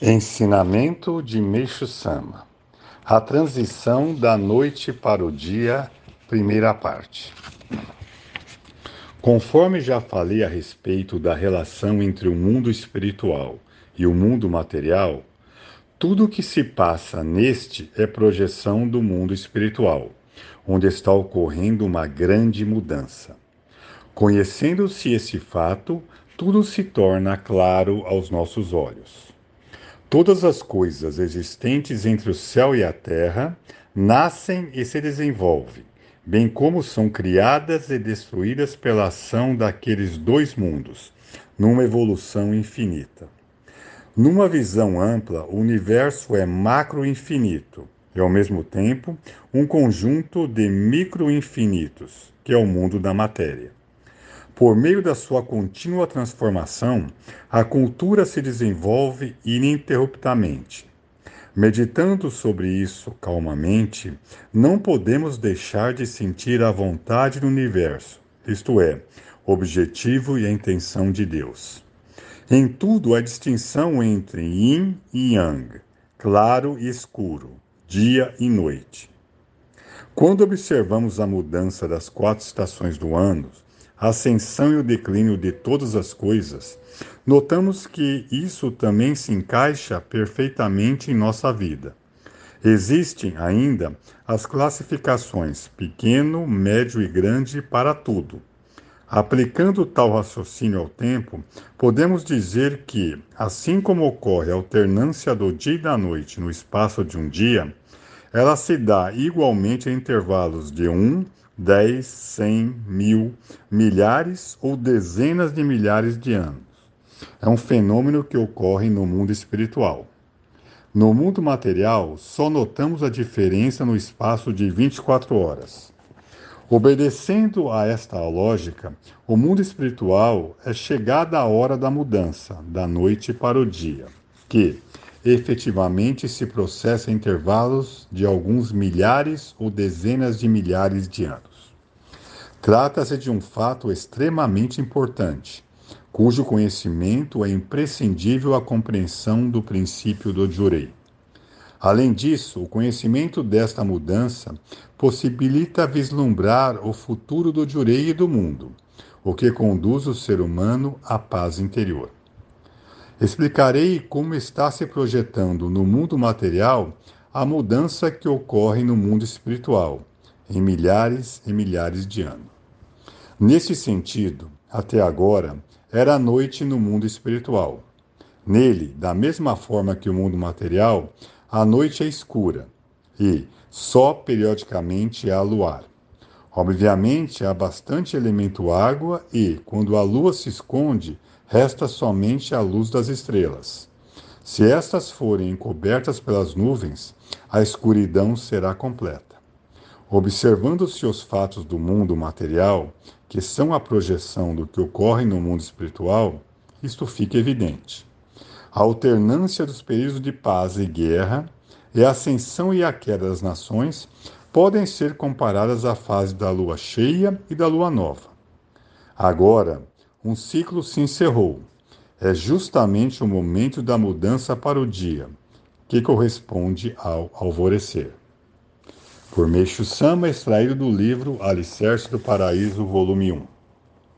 Ensinamento de Meixo Sama A transição da noite para o dia, primeira parte. Conforme já falei a respeito da relação entre o mundo espiritual e o mundo material, tudo o que se passa neste é projeção do mundo espiritual, onde está ocorrendo uma grande mudança. Conhecendo-se esse fato, tudo se torna claro aos nossos olhos. Todas as coisas existentes entre o céu e a terra nascem e se desenvolvem, bem como são criadas e destruídas pela ação daqueles dois mundos, numa evolução infinita. Numa visão ampla, o universo é macro-infinito e, ao mesmo tempo, um conjunto de micro-infinitos, que é o mundo da matéria. Por meio da sua contínua transformação, a cultura se desenvolve ininterruptamente. Meditando sobre isso calmamente, não podemos deixar de sentir a vontade do universo, isto é, o objetivo e a intenção de Deus. Em tudo há distinção entre yin e yang, claro e escuro, dia e noite. Quando observamos a mudança das quatro estações do ano, a ascensão e o declínio de todas as coisas, notamos que isso também se encaixa perfeitamente em nossa vida. Existem ainda as classificações pequeno, médio e grande para tudo. Aplicando tal raciocínio ao tempo, podemos dizer que, assim como ocorre a alternância do dia e da noite no espaço de um dia, ela se dá igualmente em intervalos de um, dez, cem, mil, milhares ou dezenas de milhares de anos. É um fenômeno que ocorre no mundo espiritual. No mundo material, só notamos a diferença no espaço de 24 horas. Obedecendo a esta lógica, o mundo espiritual é chegada a hora da mudança, da noite para o dia, que, efetivamente se processa em intervalos de alguns milhares ou dezenas de milhares de anos. Trata-se de um fato extremamente importante, cujo conhecimento é imprescindível à compreensão do princípio do Jurei. Além disso, o conhecimento desta mudança possibilita vislumbrar o futuro do Jurei e do mundo, o que conduz o ser humano à paz interior. Explicarei como está se projetando no mundo material a mudança que ocorre no mundo espiritual, em milhares e milhares de anos. Nesse sentido, até agora, era noite no mundo espiritual. Nele, da mesma forma que o mundo material, a noite é escura e só periodicamente há luar. Obviamente, há bastante elemento água e, quando a lua se esconde, resta somente a luz das estrelas. Se estas forem encobertas pelas nuvens, a escuridão será completa. Observando-se os fatos do mundo material, que são a projeção do que ocorre no mundo espiritual, isto fica evidente. A alternância dos períodos de paz e guerra e a ascensão e a queda das nações podem ser comparadas à fase da lua cheia e da lua nova. Agora, um ciclo se encerrou. É justamente o momento da mudança para o dia, que corresponde ao alvorecer. Por Meixo Sama, extraído do livro Alicerce do Paraíso, volume 1.